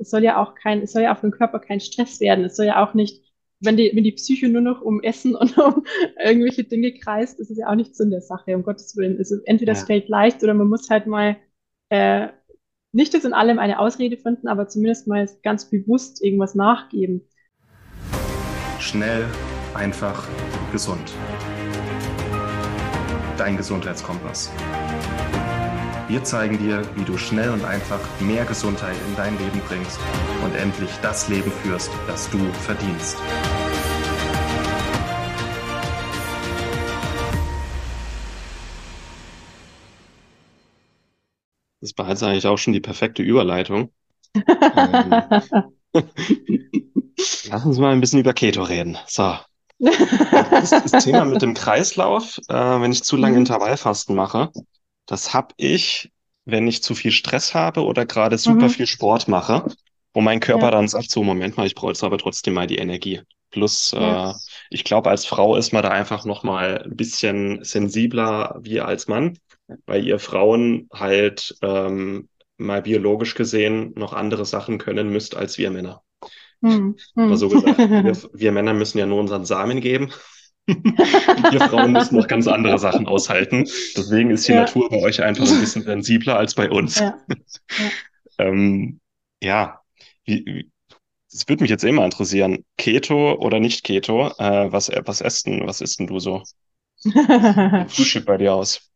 es soll ja auch kein, es soll ja auch für den Körper kein Stress werden. Es soll ja auch nicht, wenn die, wenn die Psyche nur noch um Essen und um irgendwelche Dinge kreist, ist es ja auch nicht Sinn der Sache, um Gottes Willen. Also entweder es fällt leicht oder man muss halt mal äh, nicht das in allem eine Ausrede finden, aber zumindest mal ganz bewusst irgendwas nachgeben. Schnell, einfach, gesund. Dein Gesundheitskompass. Wir zeigen dir, wie du schnell und einfach mehr Gesundheit in dein Leben bringst und endlich das Leben führst, das du verdienst. Das war jetzt eigentlich auch schon die perfekte Überleitung. ähm, lass uns mal ein bisschen über Keto reden. So. Das, das Thema mit dem Kreislauf, äh, wenn ich zu lange mhm. Intervallfasten mache, das habe ich, wenn ich zu viel Stress habe oder gerade super mhm. viel Sport mache, wo mein Körper ja. dann sagt, so Moment mal, ich brauche jetzt aber trotzdem mal die Energie. Plus, ja. äh, ich glaube, als Frau ist man da einfach noch mal ein bisschen sensibler wie als Mann, weil ihr Frauen halt ähm, mal biologisch gesehen noch andere Sachen können müsst als wir Männer. Hm. Hm. so gesagt, wir, wir Männer müssen ja nur unseren Samen geben. Wir Frauen müssen noch ganz andere Sachen aushalten. Deswegen ist die ja. Natur bei euch einfach ein bisschen sensibler als bei uns. Ja, ja. ähm, ja. Wie, es würde mich jetzt immer interessieren, Keto oder nicht Keto, äh, was, was isst denn, was isst denn du so? Frühstück bei dir aus?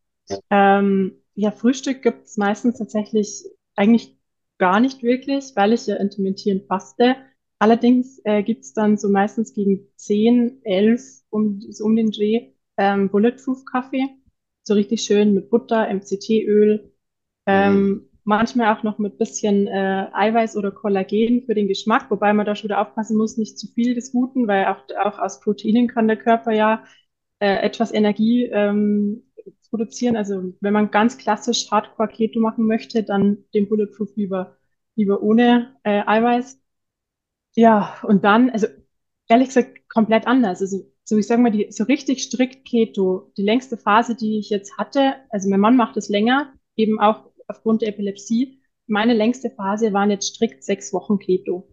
Ähm, ja, Frühstück gibt es meistens tatsächlich eigentlich gar nicht wirklich, weil ich ja intermittierend faste. Allerdings äh, gibt es dann so meistens gegen 10, 11 um, so um den Dreh ähm, Bulletproof-Kaffee. So richtig schön mit Butter, MCT-Öl. Ähm, mhm. Manchmal auch noch mit bisschen äh, Eiweiß oder Kollagen für den Geschmack, wobei man da schon wieder aufpassen muss, nicht zu viel des Guten, weil auch, auch aus Proteinen kann der Körper ja äh, etwas Energie ähm, produzieren. Also wenn man ganz klassisch Hardcore-Keto machen möchte, dann den Bulletproof lieber, lieber ohne äh, Eiweiß. Ja, und dann, also ehrlich gesagt, komplett anders. Also, so ich sage mal, die, so richtig strikt Keto, die längste Phase, die ich jetzt hatte, also mein Mann macht es länger, eben auch aufgrund der Epilepsie. Meine längste Phase waren jetzt strikt sechs Wochen Keto.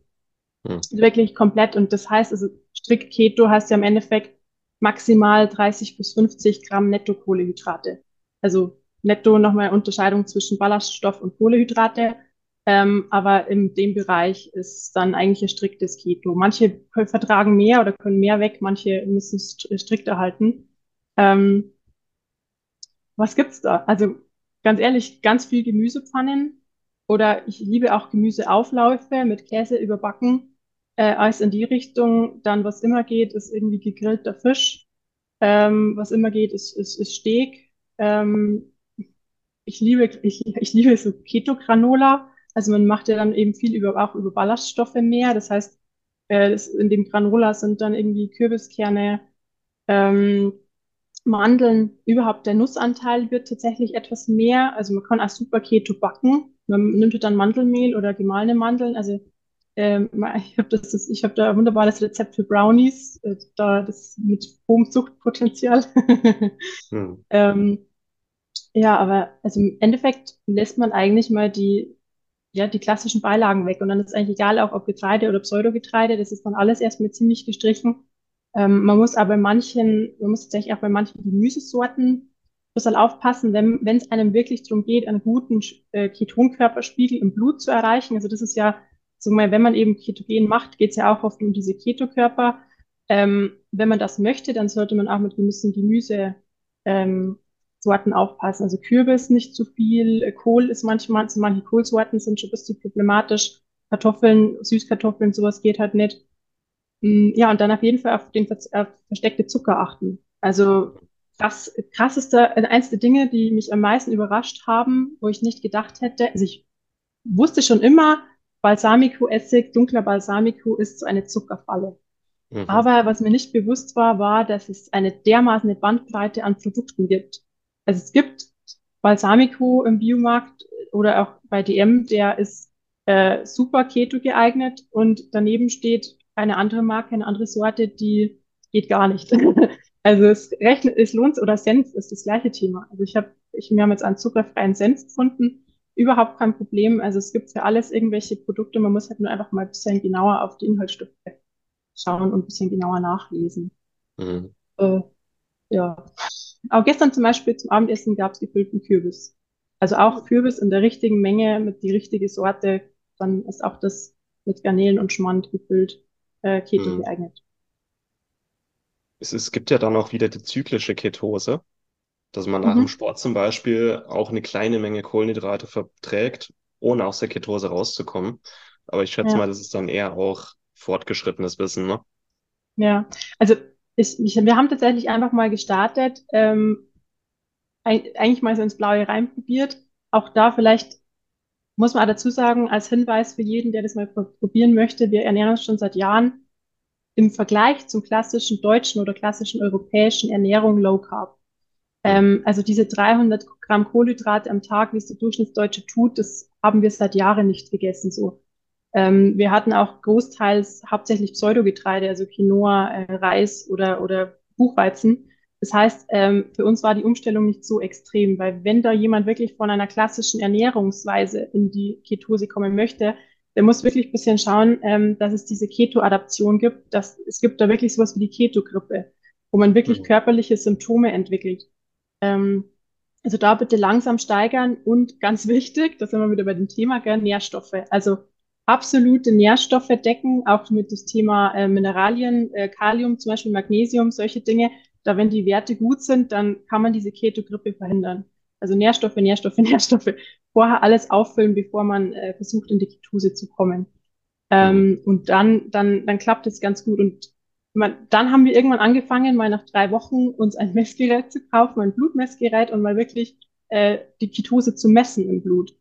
Hm. Wirklich komplett. Und das heißt, also strikt Keto heißt ja im Endeffekt maximal 30 bis 50 Gramm Netto-Kohlehydrate. Also netto nochmal Unterscheidung zwischen Ballaststoff und Kohlehydrate. Ähm, aber in dem Bereich ist dann eigentlich ein striktes Keto. Manche vertragen mehr oder können mehr weg, manche müssen es strikt erhalten. Ähm, was gibt's da? Also ganz ehrlich, ganz viel Gemüsepfannen oder ich liebe auch Gemüseaufläufe mit Käse überbacken. Äh, alles in die Richtung. Dann, was immer geht, ist irgendwie gegrillter Fisch. Ähm, was immer geht, ist, ist, ist Steak. Ähm, ich liebe, ich, ich liebe so Keto-Granola. Also man macht ja dann eben viel über, auch über Ballaststoffe mehr. Das heißt, äh, das, in dem Granola sind dann irgendwie Kürbiskerne, ähm, Mandeln, überhaupt der Nussanteil wird tatsächlich etwas mehr. Also man kann auch super Keto backen. Man nimmt dann Mandelmehl oder gemahlene Mandeln. Also ähm, ich habe das, das, ich habe da ein wunderbares Rezept für Brownies, äh, da das mit hohem Zuchtpotenzial. hm. ähm, ja, aber also im Endeffekt lässt man eigentlich mal die ja, die klassischen Beilagen weg. Und dann ist eigentlich egal, auch ob Getreide oder Pseudogetreide, das ist dann alles erstmal ziemlich gestrichen. Ähm, man muss aber manchen, man muss tatsächlich auch bei manchen Gemüsesorten ein bisschen aufpassen, wenn wenn es einem wirklich darum geht, einen guten äh, Ketonkörperspiegel im Blut zu erreichen. Also das ist ja, so mal, wenn man eben Ketogen macht, geht es ja auch oft um diese Ketokörper. Ähm, wenn man das möchte, dann sollte man auch mit gewissen Gemüse ähm, Sorten aufpassen. Also Kürbis nicht zu viel, äh, Kohl ist manchmal, so manche Kohlsorten sind schon ein bisschen problematisch. Kartoffeln, Süßkartoffeln, sowas geht halt nicht. Mm, ja, und dann auf jeden Fall auf den auf versteckte Zucker achten. Also das krasseste, äh, eins der Dinge, die mich am meisten überrascht haben, wo ich nicht gedacht hätte, also ich wusste schon immer, Balsamico-Essig, dunkler Balsamico ist so eine Zuckerfalle. Mhm. Aber was mir nicht bewusst war, war, dass es eine dermaßen Bandbreite an Produkten gibt. Also es gibt Balsamico im Biomarkt oder auch bei DM, der ist äh, super Keto geeignet und daneben steht eine andere Marke, eine andere Sorte, die geht gar nicht. also es rechnet, es lohnt oder Senf ist das gleiche Thema. Also ich habe, ich, wir haben jetzt einen zuckerfreien Senf gefunden, überhaupt kein Problem. Also es gibt für alles irgendwelche Produkte. Man muss halt nur einfach mal ein bisschen genauer auf die Inhaltsstoffe schauen und ein bisschen genauer nachlesen. Mhm. Äh, ja. Auch gestern zum Beispiel zum Abendessen gab es gefüllten Kürbis. Also auch Kürbis in der richtigen Menge mit die richtige Sorte. Dann ist auch das mit Garnelen und Schmand gefüllt äh, Keto mhm. geeignet. Es, es gibt ja dann auch wieder die zyklische Ketose, dass man nach mhm. dem Sport zum Beispiel auch eine kleine Menge Kohlenhydrate verträgt, ohne aus der Ketose rauszukommen. Aber ich schätze ja. mal, das ist dann eher auch fortgeschrittenes Wissen, ne? Ja, also ich, ich, wir haben tatsächlich einfach mal gestartet, ähm, eigentlich mal so ins Blaue reinprobiert. Auch da vielleicht muss man dazu sagen, als Hinweis für jeden, der das mal probieren möchte, wir ernähren uns schon seit Jahren im Vergleich zum klassischen deutschen oder klassischen europäischen Ernährung Low Carb. Ähm, also diese 300 Gramm Kohlenhydrate am Tag, wie es der Durchschnittsdeutsche tut, das haben wir seit Jahren nicht gegessen so. Ähm, wir hatten auch großteils hauptsächlich Pseudogetreide, also Quinoa, äh, Reis oder, oder Buchweizen. Das heißt, ähm, für uns war die Umstellung nicht so extrem, weil wenn da jemand wirklich von einer klassischen Ernährungsweise in die Ketose kommen möchte, der muss wirklich ein bisschen schauen, ähm, dass es diese Keto-Adaption gibt. Dass, es gibt da wirklich sowas wie die Keto-Grippe, wo man wirklich mhm. körperliche Symptome entwickelt. Ähm, also da bitte langsam steigern und ganz wichtig, da sind wir wieder bei dem Thema, gell, Nährstoffe. Also absolute Nährstoffe decken, auch mit das Thema äh, Mineralien, äh, Kalium, zum Beispiel Magnesium, solche Dinge. Da, wenn die Werte gut sind, dann kann man diese Ketogrippe verhindern. Also Nährstoffe, Nährstoffe, Nährstoffe. Vorher alles auffüllen, bevor man äh, versucht, in die Ketose zu kommen. Ähm, mhm. und dann, dann, dann klappt es ganz gut. Und man, dann haben wir irgendwann angefangen, mal nach drei Wochen uns ein Messgerät zu kaufen, ein Blutmessgerät und mal wirklich äh, die Ketose zu messen im Blut.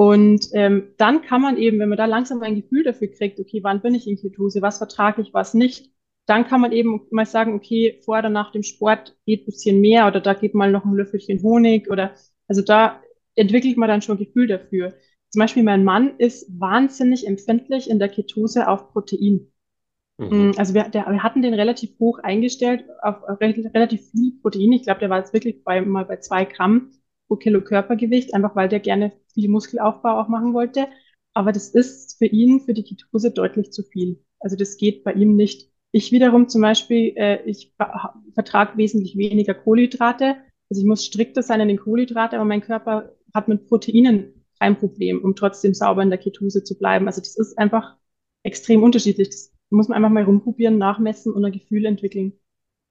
Und ähm, dann kann man eben, wenn man da langsam ein Gefühl dafür kriegt, okay, wann bin ich in Ketose, was vertrage ich, was nicht, dann kann man eben mal sagen, okay, vor oder nach dem Sport geht ein bisschen mehr oder da geht mal noch ein Löffelchen Honig oder also da entwickelt man dann schon ein Gefühl dafür. Zum Beispiel mein Mann ist wahnsinnig empfindlich in der Ketose auf Protein. Mhm. Mm, also wir, der, wir hatten den relativ hoch eingestellt auf, auf relativ viel Protein. Ich glaube, der war jetzt wirklich bei, mal bei zwei Gramm pro Kilo Körpergewicht, einfach weil der gerne viel Muskelaufbau auch machen wollte. Aber das ist für ihn, für die Ketose deutlich zu viel. Also das geht bei ihm nicht. Ich wiederum zum Beispiel, äh, ich vertrage wesentlich weniger Kohlenhydrate. Also ich muss strikter sein in den Kohlenhydraten, aber mein Körper hat mit Proteinen kein Problem, um trotzdem sauber in der Ketose zu bleiben. Also das ist einfach extrem unterschiedlich. Das muss man einfach mal rumprobieren, nachmessen und ein Gefühl entwickeln.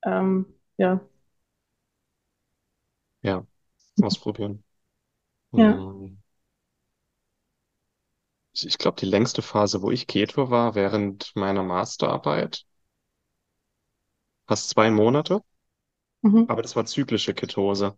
Ähm, ja. Ja, ausprobieren. Ja. Ähm, ich glaube, die längste Phase, wo ich Keto war, während meiner Masterarbeit, fast zwei Monate. Mhm. Aber das war zyklische Ketose.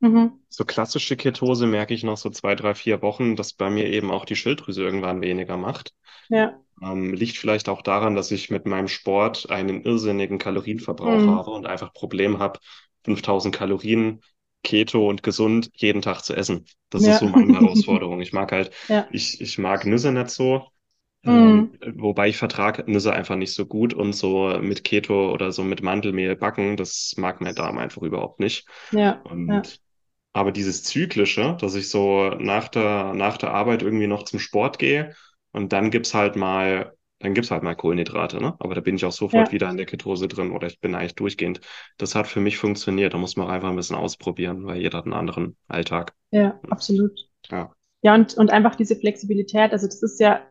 Mhm. So klassische Ketose merke ich noch so zwei, drei, vier Wochen, dass bei mir eben auch die Schilddrüse irgendwann weniger macht. Ja. Ähm, liegt vielleicht auch daran, dass ich mit meinem Sport einen irrsinnigen Kalorienverbrauch mhm. habe und einfach Problem habe, 5000 Kalorien Keto und gesund jeden Tag zu essen. Das ja. ist so meine Herausforderung. Ich mag halt, ja. ich, ich mag Nüsse nicht so. Mhm. Ähm, wobei ich vertrage Nüsse einfach nicht so gut und so mit Keto oder so mit Mandelmehl backen, das mag mein Darm einfach überhaupt nicht. Ja. Und, ja. Aber dieses Zyklische, dass ich so nach der, nach der Arbeit irgendwie noch zum Sport gehe und dann gibt's halt mal dann gibt's halt mal Kohlenhydrate, ne? Aber da bin ich auch sofort ja. wieder in der Ketose drin oder ich bin eigentlich durchgehend. Das hat für mich funktioniert. Da muss man einfach ein bisschen ausprobieren, weil jeder hat einen anderen Alltag. Ja, absolut. Ja. Ja, und, und einfach diese Flexibilität. Also das ist ja,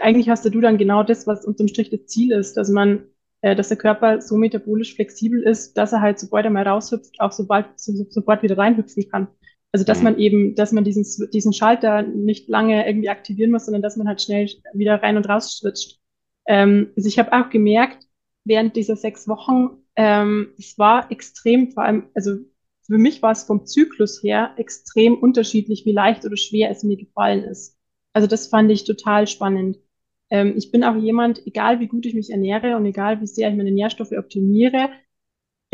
eigentlich hast du dann genau das, was unterm Strich das Ziel ist, dass man, äh, dass der Körper so metabolisch flexibel ist, dass er halt, sobald er mal raushüpft, auch sobald, so, sofort wieder reinhüpfen kann. Also dass mhm. man eben, dass man diesen, diesen Schalter nicht lange irgendwie aktivieren muss, sondern dass man halt schnell wieder rein und raus switcht. Ähm, also ich habe auch gemerkt, während dieser sechs Wochen, ähm, es war extrem, vor allem, also für mich war es vom Zyklus her extrem unterschiedlich, wie leicht oder schwer es mir gefallen ist. Also das fand ich total spannend. Ähm, ich bin auch jemand, egal wie gut ich mich ernähre und egal wie sehr ich meine Nährstoffe optimiere,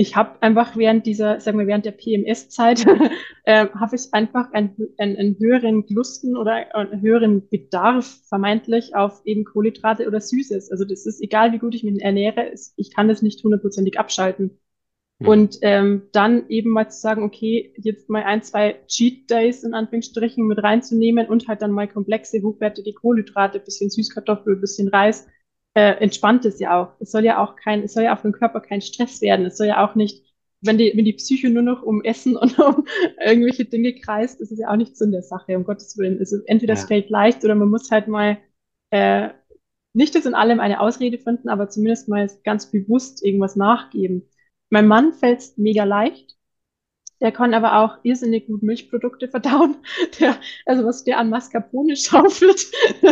ich habe einfach während dieser, sagen wir, während der PMS-Zeit, äh, habe ich einfach einen, einen, einen höheren Lusten oder einen höheren Bedarf vermeintlich auf eben Kohlenhydrate oder Süßes. Also das ist egal, wie gut ich mich ernähre, ich kann das nicht hundertprozentig abschalten. Mhm. Und ähm, dann eben mal zu sagen, okay, jetzt mal ein, zwei Cheat Days in Anführungsstrichen mit reinzunehmen und halt dann mal komplexe, hochwertige Kohlenhydrate, bisschen Süßkartoffel, bisschen Reis, äh, entspannt es ja auch. Es soll ja auch kein, es soll ja auch für den Körper kein Stress werden. Es soll ja auch nicht, wenn die, wenn die Psyche nur noch um Essen und um irgendwelche Dinge kreist, ist es ja auch nicht Sinn der Sache, um Gottes Willen. Also entweder ja. es fällt leicht oder man muss halt mal äh, nicht das in allem eine Ausrede finden, aber zumindest mal ganz bewusst irgendwas nachgeben. Mein Mann fällt es mega leicht. Der kann aber auch irrsinnig gut Milchprodukte verdauen. Der, also was der an Mascarpone schaufelt,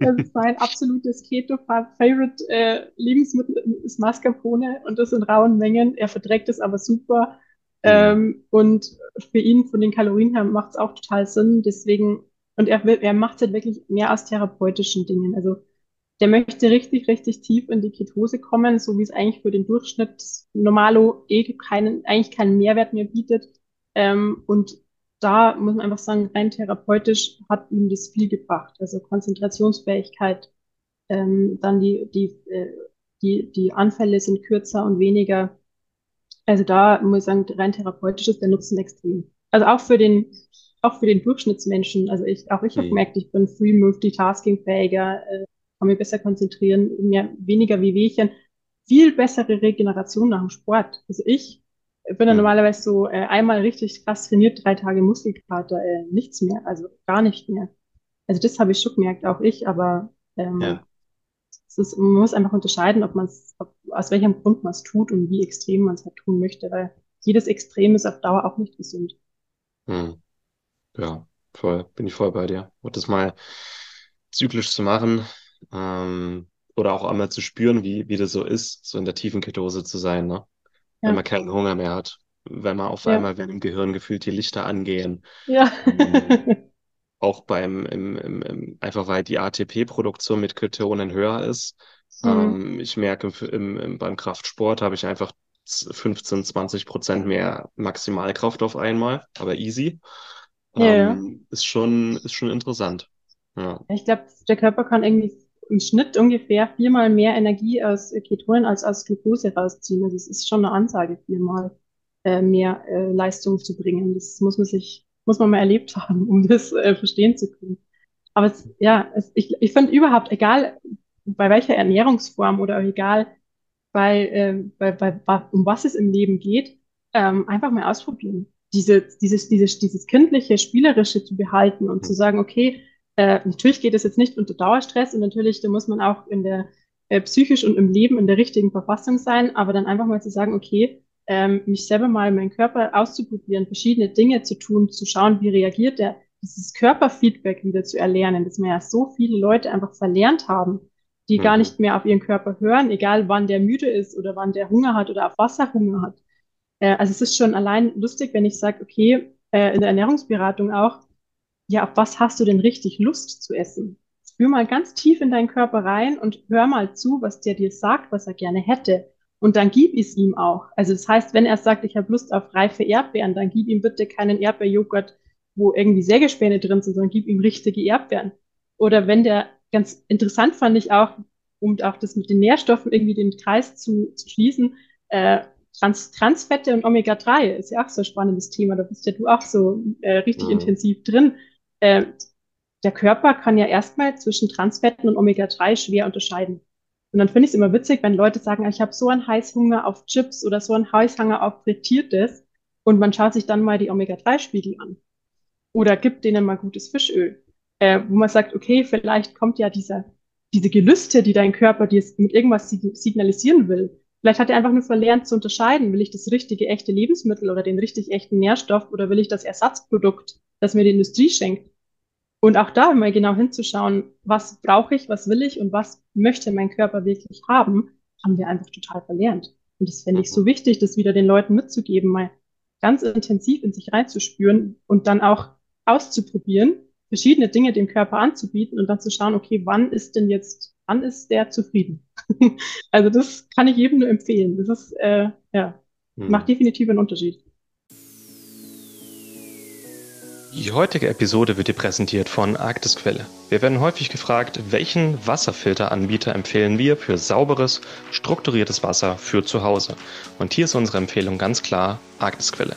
das ist mein absolutes Keto-Favorite äh, Lebensmittel ist Mascarpone und das in rauen Mengen. Er verträgt es aber super. Mhm. Ähm, und für ihn von den Kalorien her macht es auch total Sinn. Deswegen, und er, er macht es halt wirklich mehr aus therapeutischen Dingen. Also der möchte richtig, richtig tief in die Ketose kommen, so wie es eigentlich für den Durchschnitt Normalo eh keinen, eigentlich keinen Mehrwert mehr bietet. Ähm, und da muss man einfach sagen, rein therapeutisch hat ihm das viel gebracht. Also Konzentrationsfähigkeit, ähm, dann die, die, äh, die, die Anfälle sind kürzer und weniger. Also da muss ich sagen, rein therapeutisch ist der Nutzen extrem. Also auch für den, auch für den Durchschnittsmenschen. Also ich, auch ich mhm. habe gemerkt, ich bin free multitasking fähiger, äh, kann mich besser konzentrieren, mehr, weniger wie Wehchen, viel bessere Regeneration nach dem Sport. Also ich bin dann normalerweise so äh, einmal richtig krass trainiert, drei Tage Muskelkater, äh, nichts mehr, also gar nicht mehr. Also das habe ich schon gemerkt, auch ich, aber ähm, ja. es ist, man muss einfach unterscheiden, ob man es, aus welchem Grund man es tut und wie extrem man es halt tun möchte, weil jedes Extrem ist auf Dauer auch nicht gesund. Hm. Ja, voll, bin ich voll bei dir. Und das mal zyklisch zu machen, ähm, oder auch einmal zu spüren, wie, wie das so ist, so in der tiefen Ketose zu sein, ne? Wenn man keinen Hunger mehr hat. Wenn man auf ja. einmal, wenn im Gehirn gefühlt die Lichter angehen. Ja. Ähm, auch beim, im, im, im, einfach weil die ATP-Produktion mit Ketonen höher ist. Mhm. Ähm, ich merke, im, beim Kraftsport habe ich einfach 15, 20 Prozent mehr Maximalkraft auf einmal, aber easy. Ja, ähm, ist schon, ist schon interessant. Ja. Ich glaube, der Körper kann irgendwie im Schnitt ungefähr viermal mehr Energie aus Ketonen als aus Glucose rausziehen. Also es ist schon eine Ansage, viermal äh, mehr äh, Leistung zu bringen. Das muss man sich, muss man mal erlebt haben, um das äh, verstehen zu können. Aber es, ja, es, ich, ich finde überhaupt, egal bei welcher Ernährungsform oder egal bei, äh, bei, bei, um was es im Leben geht, ähm, einfach mal ausprobieren. Diese, dieses, dieses, dieses kindliche, spielerische zu behalten und zu sagen, okay, äh, natürlich geht es jetzt nicht unter Dauerstress und natürlich, da muss man auch in der äh, psychisch und im Leben in der richtigen Verfassung sein, aber dann einfach mal zu sagen, okay, ähm, mich selber mal meinen Körper auszuprobieren, verschiedene Dinge zu tun, zu schauen, wie reagiert der, dieses Körperfeedback wieder zu erlernen, dass wir ja so viele Leute einfach verlernt haben, die mhm. gar nicht mehr auf ihren Körper hören, egal wann der müde ist oder wann der Hunger hat oder auf Wasser Hunger hat. Äh, also es ist schon allein lustig, wenn ich sage, okay, äh, in der Ernährungsberatung auch, ja, auf was hast du denn richtig Lust zu essen? Spür mal ganz tief in deinen Körper rein und hör mal zu, was der dir sagt, was er gerne hätte. Und dann gib es ihm auch. Also das heißt, wenn er sagt, ich habe Lust auf reife Erdbeeren, dann gib ihm bitte keinen Erdbeerjoghurt, wo irgendwie Sägespäne drin sind, sondern gib ihm richtige Erdbeeren. Oder wenn der, ganz interessant fand ich auch, um auch das mit den Nährstoffen irgendwie den Kreis zu, zu schließen, äh, Trans Transfette und Omega-3 ist ja auch so ein spannendes Thema. Da bist ja du auch so äh, richtig mhm. intensiv drin äh, der Körper kann ja erstmal zwischen Transfetten und Omega-3 schwer unterscheiden. Und dann finde ich es immer witzig, wenn Leute sagen, ich habe so einen Heißhunger auf Chips oder so einen Heißhunger auf Frittiertes und man schaut sich dann mal die Omega-3-Spiegel an. Oder gibt denen mal gutes Fischöl. Äh, wo man sagt, okay, vielleicht kommt ja dieser, diese Gelüste, die dein Körper dir mit irgendwas signalisieren will. Vielleicht hat er einfach nur verlernt zu unterscheiden, will ich das richtige, echte Lebensmittel oder den richtig echten Nährstoff oder will ich das Ersatzprodukt das mir die Industrie schenkt. Und auch da mal genau hinzuschauen, was brauche ich, was will ich und was möchte mein Körper wirklich haben, haben wir einfach total verlernt. Und das fände ich so wichtig, das wieder den Leuten mitzugeben, mal ganz intensiv in sich reinzuspüren und dann auch auszuprobieren, verschiedene Dinge dem Körper anzubieten und dann zu schauen, okay, wann ist denn jetzt, wann ist der zufrieden? also das kann ich jedem nur empfehlen. Das ist, äh, ja, mhm. macht definitiv einen Unterschied. Die heutige Episode wird dir präsentiert von Arktisquelle. Wir werden häufig gefragt, welchen Wasserfilteranbieter empfehlen wir für sauberes, strukturiertes Wasser für zu Hause. Und hier ist unsere Empfehlung ganz klar Arktisquelle.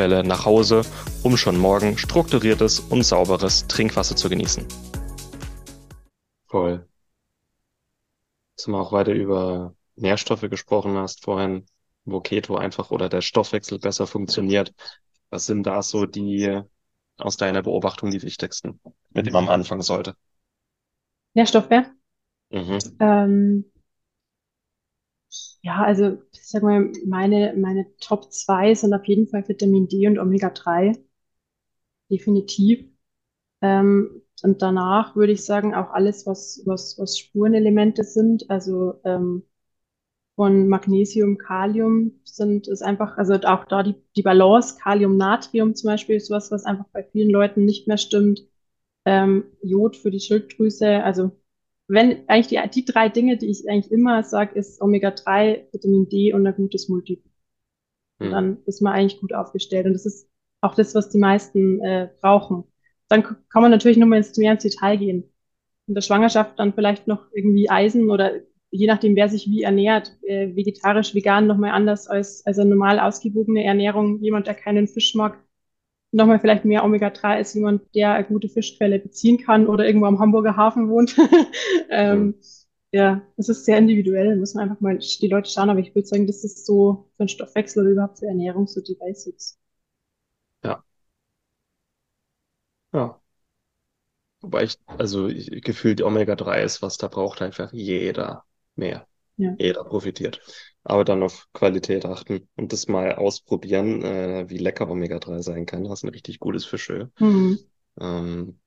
Quelle nach Hause, um schon morgen strukturiertes und sauberes Trinkwasser zu genießen. Voll. Dass du auch weiter über Nährstoffe gesprochen hast vorhin, wo Keto einfach oder der Stoffwechsel besser funktioniert. Was sind da so die aus deiner Beobachtung die wichtigsten, mit denen man anfangen sollte? Nährstoffe? Mhm. Ähm, ja, also ich sag mal, meine, meine Top 2 sind auf jeden Fall Vitamin D und Omega-3. Definitiv. Ähm, und danach würde ich sagen, auch alles, was, was, was Spurenelemente sind, also ähm, von Magnesium, Kalium sind, ist einfach, also auch da die, die Balance, Kalium, Natrium zum Beispiel, ist was, was einfach bei vielen Leuten nicht mehr stimmt. Ähm, Jod für die Schilddrüse, also wenn eigentlich die, die drei Dinge, die ich eigentlich immer sage, ist Omega-3, Vitamin D und ein gutes Multiple. Und hm. dann ist man eigentlich gut aufgestellt. Und das ist auch das, was die meisten äh, brauchen. Dann kann man natürlich nochmal ins, mehr ins Detail gehen. In der Schwangerschaft dann vielleicht noch irgendwie Eisen oder je nachdem, wer sich wie ernährt, äh, vegetarisch, vegan nochmal anders als, als eine normal ausgewogene Ernährung. Jemand, der keinen Fisch mag, nochmal vielleicht mehr Omega-3 als jemand, der eine gute Fischquelle beziehen kann oder irgendwo am Hamburger Hafen wohnt. ähm, ja. es ist sehr individuell, muss man einfach mal die Leute schauen, aber ich würde sagen, das ist so für einen Stoffwechsel oder überhaupt für Ernährung so die Basics. Ja. Ja. Wobei ich, also ich, gefühlt Omega-3 ist, was da braucht einfach jeder mehr. Ja. Jeder profitiert aber dann auf Qualität achten und das mal ausprobieren, äh, wie lecker Omega-3 sein kann. Das ist ein richtig gutes Fischöl. Mhm. Ähm,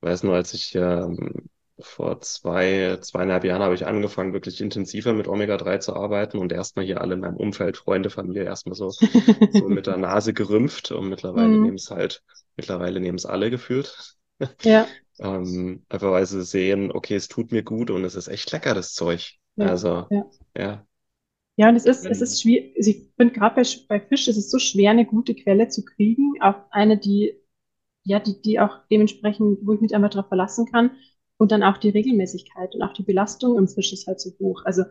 weiß nur, als ich ähm, vor zwei, zweieinhalb Jahren habe ich angefangen, wirklich intensiver mit Omega-3 zu arbeiten und erstmal hier alle in meinem Umfeld, Freunde, Familie, erstmal so, so mit der Nase gerümpft und mittlerweile mhm. nehmen es halt, mittlerweile nehmen es alle gefühlt. Ja. ähm, einfach weil sie sehen, okay, es tut mir gut und es ist echt lecker, das Zeug. Ja. Also, ja. ja. Ja, und es ist, es ist schwierig, also ich finde gerade bei, bei Fisch ist es so schwer, eine gute Quelle zu kriegen, auch eine, die, ja, die, die auch dementsprechend, wo ich mich einfach darauf verlassen kann. Und dann auch die Regelmäßigkeit und auch die Belastung im Fisch ist halt so hoch. Also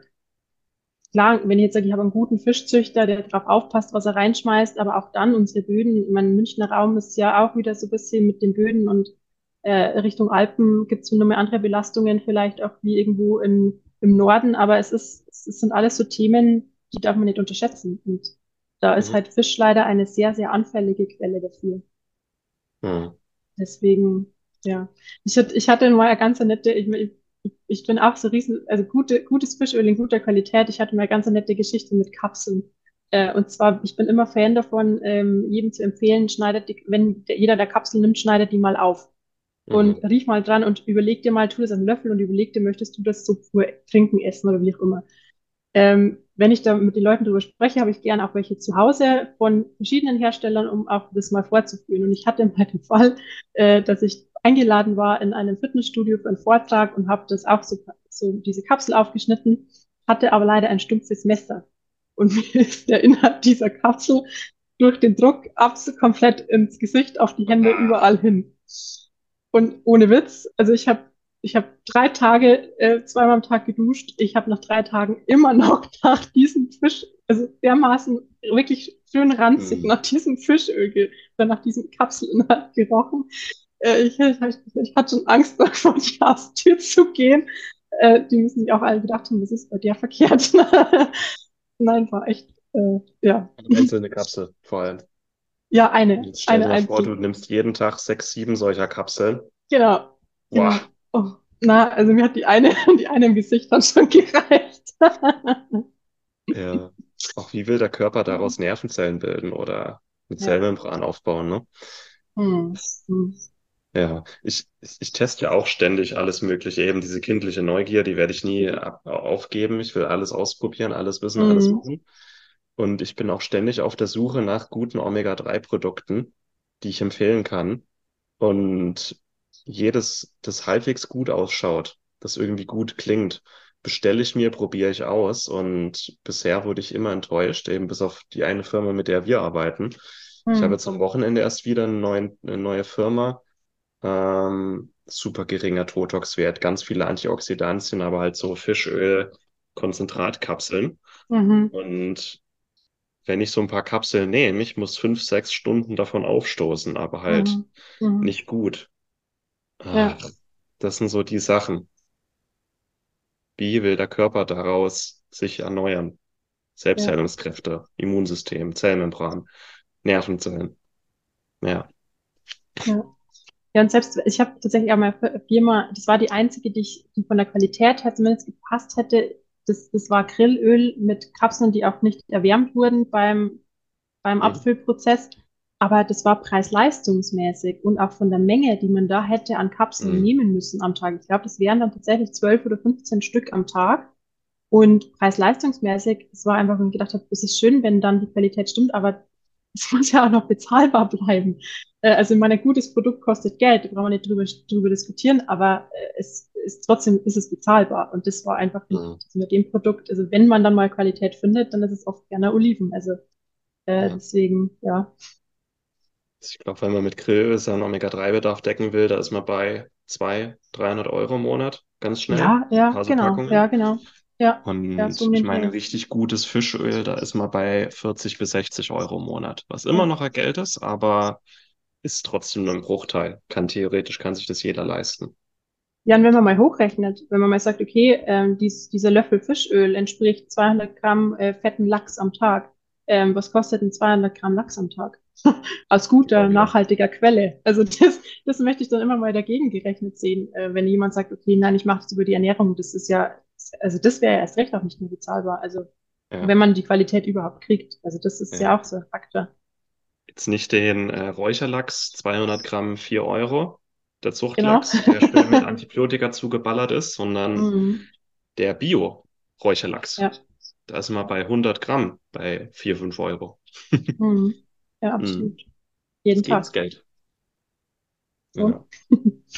klar, wenn ich jetzt sage, ich habe einen guten Fischzüchter, der darauf aufpasst, was er reinschmeißt, aber auch dann unsere Böden, mein Münchner Raum ist ja auch wieder so ein bisschen mit den Böden und äh, Richtung Alpen gibt es nochmal andere Belastungen, vielleicht auch wie irgendwo in, im Norden, aber es ist es sind alles so Themen, die darf man nicht unterschätzen. Und da ist mhm. halt Fisch leider eine sehr, sehr anfällige Quelle dafür. Mhm. Deswegen, ja. Ich, hatte, ich hatte mal eine ganz nette, ich, ich, ich bin auch so riesen, also gute, gutes Fischöl in guter Qualität. Ich hatte mal eine ganz nette Geschichte mit Kapseln. Äh, und zwar, ich bin immer Fan davon, ähm, jedem zu empfehlen, schneidet die, wenn der, jeder der Kapseln nimmt, schneidet die mal auf. Und mhm. riech mal dran und überleg dir mal, tu das an Löffel und überleg dir, möchtest du das so pur trinken, essen oder wie auch immer. Ähm, wenn ich da mit den Leuten drüber spreche, habe ich gerne auch welche zu Hause von verschiedenen Herstellern, um auch das mal vorzuführen. Und ich hatte mal den Fall, äh, dass ich eingeladen war in einem Fitnessstudio für einen Vortrag und habe das auch so, so diese Kapsel aufgeschnitten, hatte aber leider ein stumpfes Messer. Und mir ist der Inhalt dieser Kapsel durch den Druck absolut komplett ins Gesicht, auf die Hände, überall hin. Und ohne Witz, also ich habe ich habe drei Tage, äh, zweimal am Tag geduscht. Ich habe nach drei Tagen immer noch nach diesem Fisch, also dermaßen wirklich schön ranzig, mhm. nach diesem Fischöl oder nach diesem Kapselinhalt gerochen. Äh, ich, ich, ich, hatte schon Angst davor, die Haustür zu gehen. Äh, die müssen sich auch alle gedacht haben, was ist bei der verkehrt? Nein, war echt, äh, ja. Eine einzelne Kapsel vor allem. Ja, eine. Jetzt stell dir vor, du nimmst jeden Tag sechs, sieben solcher Kapseln. Genau. Boah. Genau. Oh, na, also mir hat die eine, die eine im Gesicht dann schon gereicht. ja. Auch wie will der Körper daraus Nervenzellen bilden oder mit Zellmembran aufbauen, ne? Hm. Hm. Ja, ich, ich, ich teste ja auch ständig alles Mögliche. Eben diese kindliche Neugier, die werde ich nie aufgeben. Ich will alles ausprobieren, alles wissen, alles Mhm. machen. Und ich bin auch ständig auf der Suche nach guten Omega-3-Produkten, die ich empfehlen kann. Und jedes, das halbwegs gut ausschaut, das irgendwie gut klingt, bestelle ich mir, probiere ich aus. Und bisher wurde ich immer enttäuscht, eben bis auf die eine Firma, mit der wir arbeiten. Ich habe jetzt am Wochenende erst wieder eine neue, eine neue Firma. Ähm, super geringer Totox-Wert, ganz viele Antioxidantien, aber halt so Fischöl, Konzentratkapseln. Mhm. Und wenn ich so ein paar Kapseln nehme, ich muss fünf, sechs Stunden davon aufstoßen, aber halt Mhm. Mhm. nicht gut. Ja. Ach, das sind so die Sachen. Wie will der Körper daraus sich erneuern? Selbstheilungskräfte, Immunsystem, Zellmembran, Nervenzellen. Ja. Ja. Ja, und selbst, ich habe tatsächlich auch mal Firma, das war die einzige, die ich die von der Qualität her zumindest gepasst hätte. Das, das war Grillöl mit Kapseln, die auch nicht erwärmt wurden beim, beim. Abfüllprozess. Aber das war preis-leistungsmäßig und auch von der Menge, die man da hätte an Kapseln Mhm. nehmen müssen am Tag. Ich glaube, das wären dann tatsächlich zwölf oder 15 Stück am Tag. Und preis-leistungsmäßig, es war einfach, wo ich gedacht habe, es ist schön, wenn dann die Qualität stimmt, aber es muss ja auch noch bezahlbar bleiben. Äh, also, ich meine, ein gutes Produkt kostet Geld, da brauchen wir nicht drüber, drüber diskutieren, aber äh, es ist trotzdem ist es bezahlbar. Und das war einfach Mhm. also mit dem Produkt, also wenn man dann mal Qualität findet, dann ist es oft gerne Oliven. Also äh, Ja. deswegen, ja. Ich glaube, wenn man mit Grillöl seinen Omega-3-Bedarf decken will, da ist man bei 200, 300 Euro im Monat, ganz schnell. Ja, ja, so genau, Packungen. ja, genau. Ja, ja, Und so um ich meine, richtig gutes Fischöl, da ist man bei 40 bis 60 Euro im Monat, was immer Ja. noch ein Geld ist, aber ist trotzdem nur ein Bruchteil. Kann theoretisch, kann sich das jeder leisten. Ja, und wenn man mal hochrechnet, wenn man mal sagt, okay, ähm, dies, dieser Löffel Fischöl entspricht 200 Gramm äh, fetten Lachs am Tag, ähm, was kostet denn 200 Gramm Lachs am Tag? Aus guter, ja. nachhaltiger Quelle. Also das, das möchte ich dann immer mal dagegen gerechnet sehen, äh, wenn jemand sagt, okay, nein, ich mache das über die Ernährung, das ist ja, also das wäre ja erst recht auch nicht mehr bezahlbar. Also Ja, wenn man die Qualität überhaupt kriegt. Also das ist ja ja. auch so ein Faktor. Jetzt nicht den äh, Räucherlachs, 200 Gramm, 4 Euro, der Genau. Zuchtlachs, der schön mit Antibiotika zugeballert ist, sondern Mhm. der Bio-Räucherlachs. Ja. Da ist man bei 100 Gramm bei 4, 5 Euro. Mhm. Ja, Mhm. absolut. Es Jeden ins Tag. Geld. So. Ja.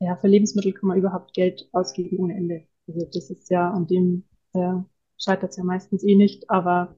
Ja, für Lebensmittel kann man überhaupt Geld ausgeben ohne Ende. Also das ist ja, an dem äh, scheitert es ja meistens eh nicht. Aber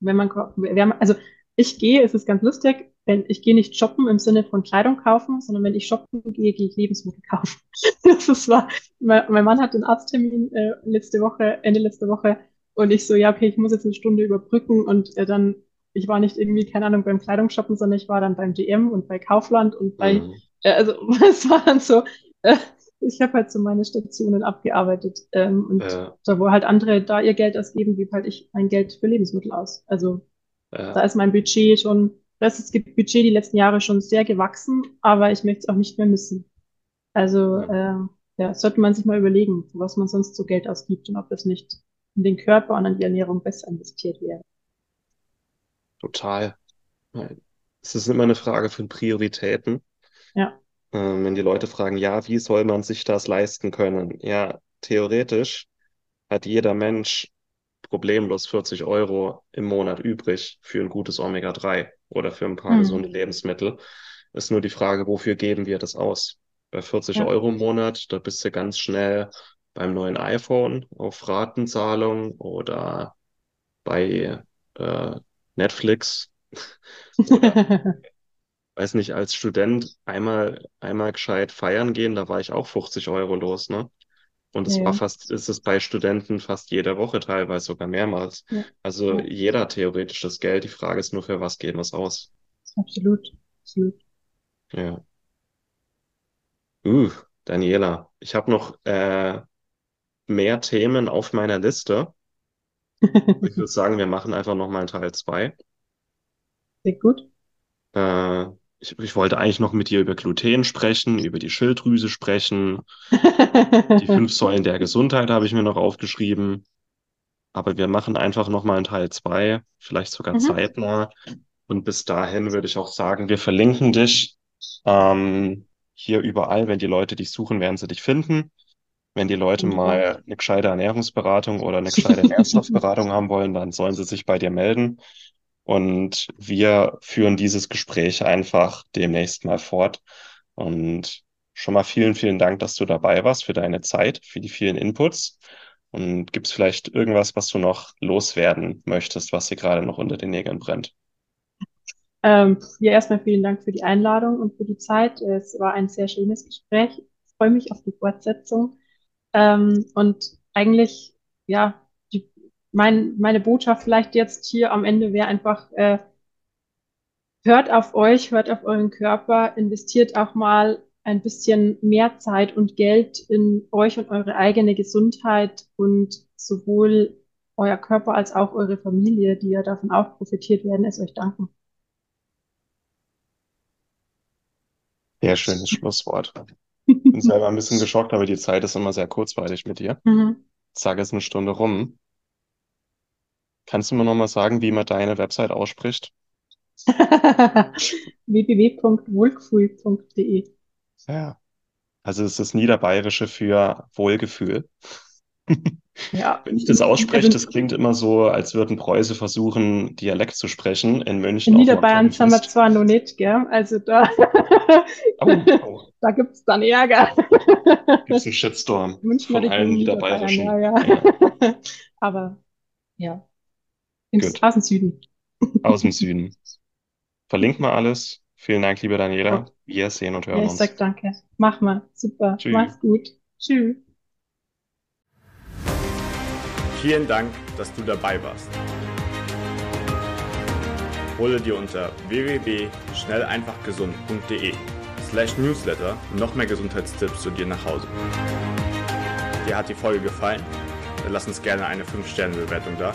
wenn man, wenn man, also ich gehe, es ist ganz lustig, wenn ich gehe nicht shoppen im Sinne von Kleidung kaufen, sondern wenn ich shoppen gehe, gehe ich Lebensmittel kaufen. Das ist wahr. Mein, mein Mann hat einen Arzttermin äh, letzte Woche, Ende letzte Woche, und ich so, ja, okay, ich muss jetzt eine Stunde überbrücken und äh, dann, ich war nicht irgendwie, keine Ahnung, beim Kleidungsshoppen, sondern ich war dann beim DM und bei Kaufland und bei Mhm. äh, also es war dann so, äh, ich habe halt so meine Stationen abgearbeitet ähm, und Äh, da wo halt andere da ihr Geld ausgeben, gebe halt ich mein Geld für Lebensmittel aus. Also da äh, ist mein Budget schon, das ist das Budget die letzten Jahre schon sehr gewachsen, aber ich möchte es auch nicht mehr missen. Also ja. äh, ja, sollte man sich mal überlegen, was man sonst so Geld ausgibt und ob das nicht in den Körper und an die Ernährung besser investiert wäre. Total. Es ist immer eine Frage von Prioritäten. Ja, Ähm, wenn die Leute fragen, ja, wie soll man sich das leisten können? Ja, theoretisch hat jeder Mensch problemlos 40 Euro im Monat übrig für ein gutes Omega-3 oder für ein paar hm. gesunde Lebensmittel. Ist nur die Frage, wofür geben wir das aus? Bei 40 Ja, Euro im Monat, da bist du ganz schnell beim neuen iPhone auf Ratenzahlung oder bei äh, Netflix oder weiß nicht, als Student einmal, einmal gescheit feiern gehen, da war ich auch 50 Euro los, ne? Und es ja, war fast, ist es bei Studenten fast jede Woche, teilweise sogar mehrmals. ja, Also ja, jeder theoretisch das Geld. Die Frage ist nur, für was geben wir es aus? absolut, absolut. Ja. Uh, Daniela, ich habe noch äh, mehr Themen auf meiner Liste. Ich würde sagen, wir machen einfach nochmal Teil 2. Sehr gut. Äh, ich, ich wollte eigentlich noch mit dir über Gluten sprechen, über die Schilddrüse sprechen. Die fünf Säulen der Gesundheit habe ich mir noch aufgeschrieben. Aber wir machen einfach nochmal einen Teil 2, vielleicht sogar Mhm. zeitnah. Und bis dahin würde ich auch sagen, wir verlinken dich ähm, hier überall. Wenn die Leute dich suchen, werden sie dich finden. Wenn die Leute mal eine gescheite Ernährungsberatung oder eine gescheite Nährstoffberatung haben wollen, dann sollen sie sich bei dir melden. Und wir führen dieses Gespräch einfach demnächst mal fort. Und schon mal vielen, vielen Dank, dass du dabei warst für deine Zeit, für die vielen Inputs. Und gibt es vielleicht irgendwas, was du noch loswerden möchtest, was dir gerade noch unter den Nägeln brennt? Ähm, ja, erstmal vielen Dank für die Einladung und für die Zeit. Es war ein sehr schönes Gespräch. Ich freue mich auf die Fortsetzung. Ähm, und eigentlich, ja, mein, meine Botschaft vielleicht jetzt hier am Ende wäre einfach, äh, hört auf euch, hört auf euren Körper, investiert auch mal ein bisschen mehr Zeit und Geld in euch und eure eigene Gesundheit und sowohl euer Körper als auch eure Familie, die ja davon auch profitiert werden, es euch danken. Sehr schönes Schlusswort. Ich bin selber ein bisschen geschockt, aber die Zeit ist immer sehr kurzweilig mit dir. Mhm. Sag es eine Stunde rum. Kannst du mir noch mal sagen, wie man deine Website ausspricht? www.wohlgefühl.de Ja. Also es ist das Niederbayerische für Wohlgefühl. Ja. Wenn ich das ausspreche, das klingt immer so, als würden Preuße versuchen, Dialekt zu sprechen. In München. In Niederbayern sind wir zwar noch nicht, gell? Also da, oh, oh. da gibt es dann Ärger. Gibt es einen Shitstorm München von allen Niederbayerischen. Ja, ja. ja. Aber ja. Ins, aus dem Süden. Aus dem Süden. Verlinkt mal alles. Vielen Dank, liebe Daniela. Wir sehen und hören ja, ich uns. Ich sag danke. Mach mal. Super. Tschüss. Mach's gut. Tschüss. Vielen Dank, dass du dabei warst. Hole dir unter www.schnelleinfachgesund.de slash newsletter noch mehr Gesundheitstipps zu dir nach Hause. Dir hat die Folge gefallen? Dann lass uns gerne eine 5-Sterne-Bewertung da,